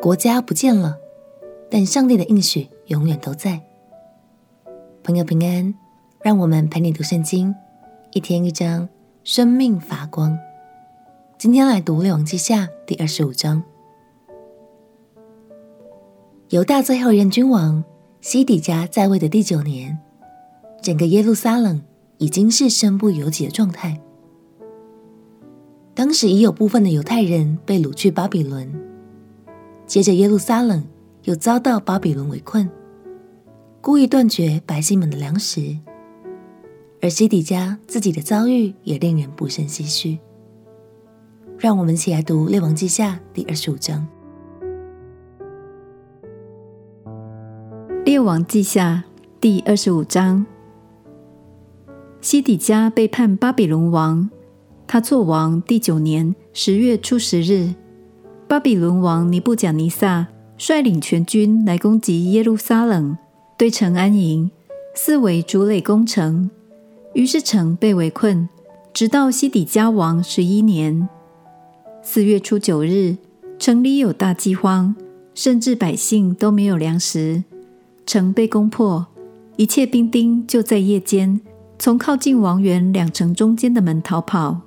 国家不见了，但上帝的应许永远都在。朋友平安，让我们陪你读圣经，一天一章，生命发光。今天来读列王记下第二十五章。犹大最后一任君王西底家在位的第九年，整个耶路撒冷已经是身不由己的状态。当时已有部分的犹太人被掳去巴比伦。接着，耶路撒冷又遭到巴比伦围困，故意断绝百姓们的粮食。而西底家自己的遭遇也令人不胜唏嘘。让我们一起来读《列王记下》第二十五章。《列王记下》第二十五章：西底家背叛巴比伦王，他作王第九年十月初十日。巴比伦王尼布甲尼撒率领全军来攻击耶路撒冷，对城安营，四围筑垒攻城。于是城被围困，直到西底家王十一年四月初九日，城里有大饥荒，甚至百姓都没有粮食。城被攻破，一切兵丁就在夜间从靠近王园两城中间的门逃跑。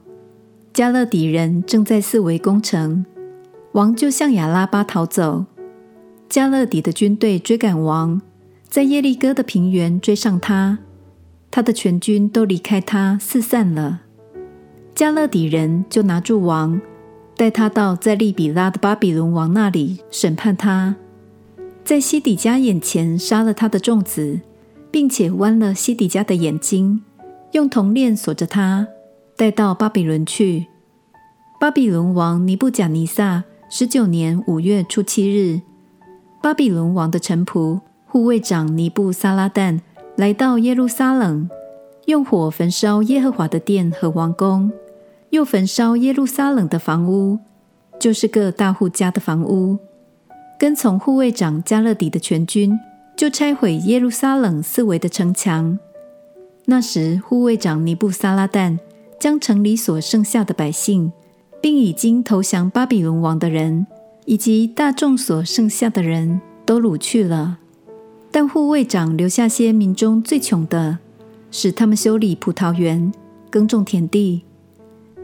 迦勒底人正在四围攻城。王就向亚拉巴逃走，迦勒底的军队追赶王，在耶利哥的平原追上他，他的全军都离开他四散了。迦勒底人就拿住王，带他到在利比拉的巴比伦王那里审判他，在西底家眼前杀了他的众子，并且剜了西底家的眼睛，用铜链锁着他，带到巴比伦去。巴比伦王尼布甲尼撒。十九年五月初七日，巴比伦王的臣仆护卫长尼布撒拉旦来到耶路撒冷，用火焚烧耶和华的殿和王宫，又焚烧耶路撒冷的房屋，就是各大户家的房屋。跟从护卫长加勒底的全军，就拆毁耶路撒冷四围的城墙。那时，护卫长尼布撒拉旦将城里所剩下的百姓。并已经投降巴比伦王的人，以及大众所剩下的人都掳去了。但护卫长留下些民中最穷的，使他们修理葡萄园、耕种田地。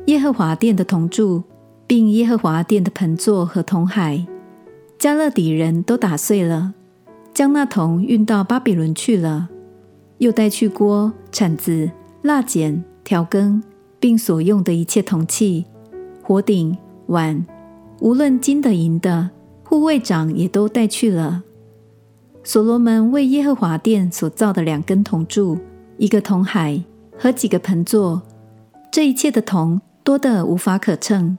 耶和华殿的铜柱，并耶和华殿的盆座和铜海，加勒底人都打碎了，将那铜运到巴比伦去了。又带去锅、铲子、蜡剪、调羹，并所用的一切铜器。火鼎、碗，无论金的银的，护卫长也都带去了。所罗门为耶和华殿所造的两根铜柱、一个铜海和几个盆座，这一切的铜多得无法可称。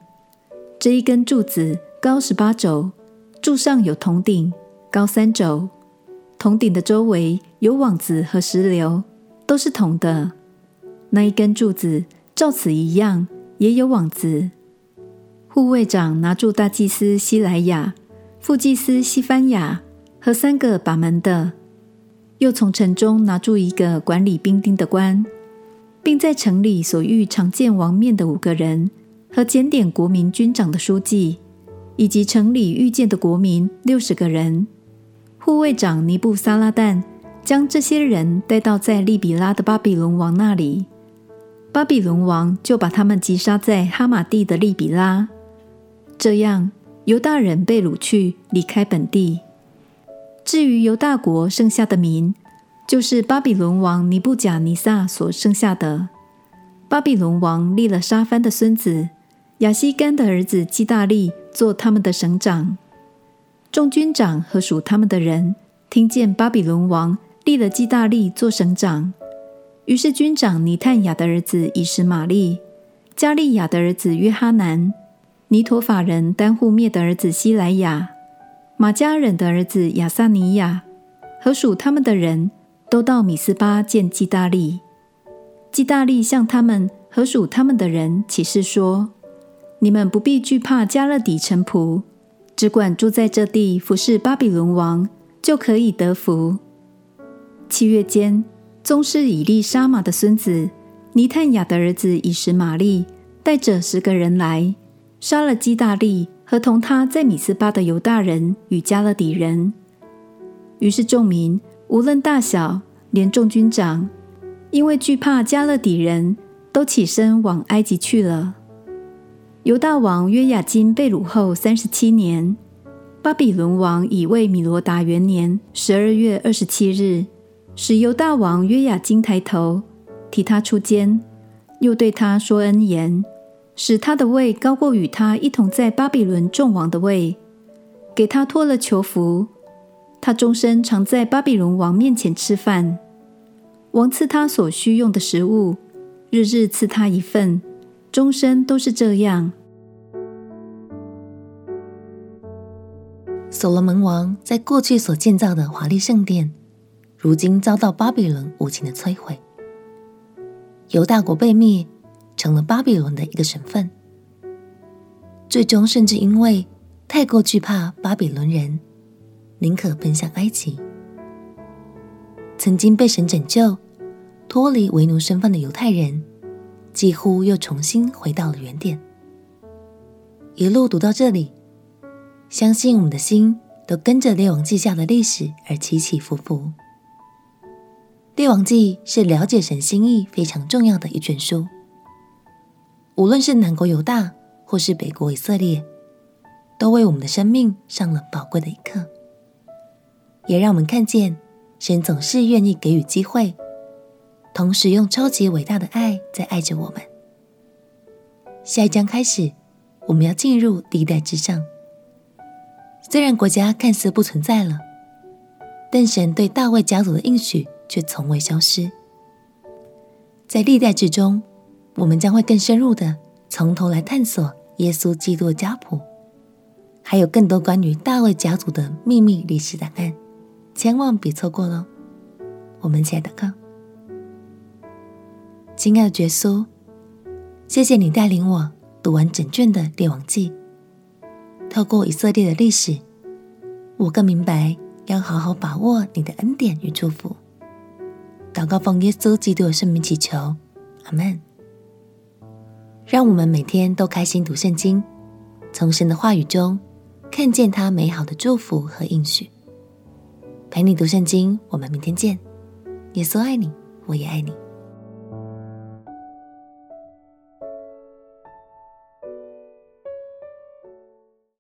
这一根柱子高十八肘，柱上有铜顶，高三肘。铜顶的周围有网子和石榴，都是铜的。那一根柱子照此一样，也有网子。护卫长拿住大祭司西莱亚、副祭司西番雅和三个把门的，又从城中拿住一个管理兵丁的官，并在城里所遇常见王面的五个人和检点国民军长的书记，以及城里遇见的国民六十个人。护卫长尼布撒拉旦将这些人带到在利比拉的巴比伦王那里，巴比伦王就把他们击杀在哈马地的利比拉。这样，犹大人被掳去，离开本地。至于犹大国剩下的民，就是巴比伦王尼布甲尼撒所剩下的。巴比伦王立了沙番的孙子亚西干的儿子基大利做他们的省长。众军长和属他们的人听见巴比伦王立了基大利做省长，于是军长尼探雅的儿子以实玛利、加利亚的儿子约哈难。尼陀法人丹户灭的儿子希莱亚，玛迦人的儿子亚萨尼亚和属他们的人都到米斯巴见基大利。基大利向他们和属他们的人起誓说：“你们不必惧怕迦勒底臣仆，只管住在这地服侍巴比伦王，就可以得福。”七月间，宗师以利沙玛的孙子尼探雅的儿子以实玛利带着十个人来。杀了基大利和同他在米斯巴的犹大人与迦勒底人。于是众民无论大小，连众军长，因为惧怕迦勒底人，都起身往埃及去了。犹大王约雅斤被掳后三十七年，巴比伦王已为米罗达元年十二月二十七日，使犹大王约雅斤抬头，提他出监，又对他说恩言，使他的位高过与他一同在巴比伦众王的位，给他脱了囚服。他终身常在巴比伦王面前吃饭，王赐他所需用的食物，日日赐他一份，终身都是这样。所罗门王在过去所建造的华丽圣殿，如今遭到巴比伦无情的摧毁。犹大国被灭，成了巴比伦的一个省份。最终，甚至因为太过惧怕巴比伦人，宁可奔向埃及。曾经被神拯救、脱离为奴身份的犹太人，几乎又重新回到了原点。一路读到这里。相信我们的心都跟着《列王记下》的历史而起起伏伏。《列王记》是了解神心意非常重要的一卷书。无论是南国犹大，或是北国以色列，都为我们的生命上了宝贵的一课，也让我们看见神总是愿意给予机会，同时用超级伟大的爱在爱着我们。下一章开始，我们要进入历代志上。虽然国家看似不存在了，但神对大卫家族的应许却从未消失。在历代志中，我们将会更深入的从头来探索耶稣基督的家谱，还有更多关于大卫家族的秘密历史档案，千万别错过喽！我们一起来祷告。亲爱的耶稣，谢谢你带领我读完整卷的列王记。透过以色列的历史，我更明白要好好把握你的恩典与祝福。祷告奉耶稣基督的圣名祈求，阿门。让我们每天都开心读圣经，从神的话语中看见他美好的祝福和应许。陪你读圣经，我们明天见。耶稣爱你，我也爱你。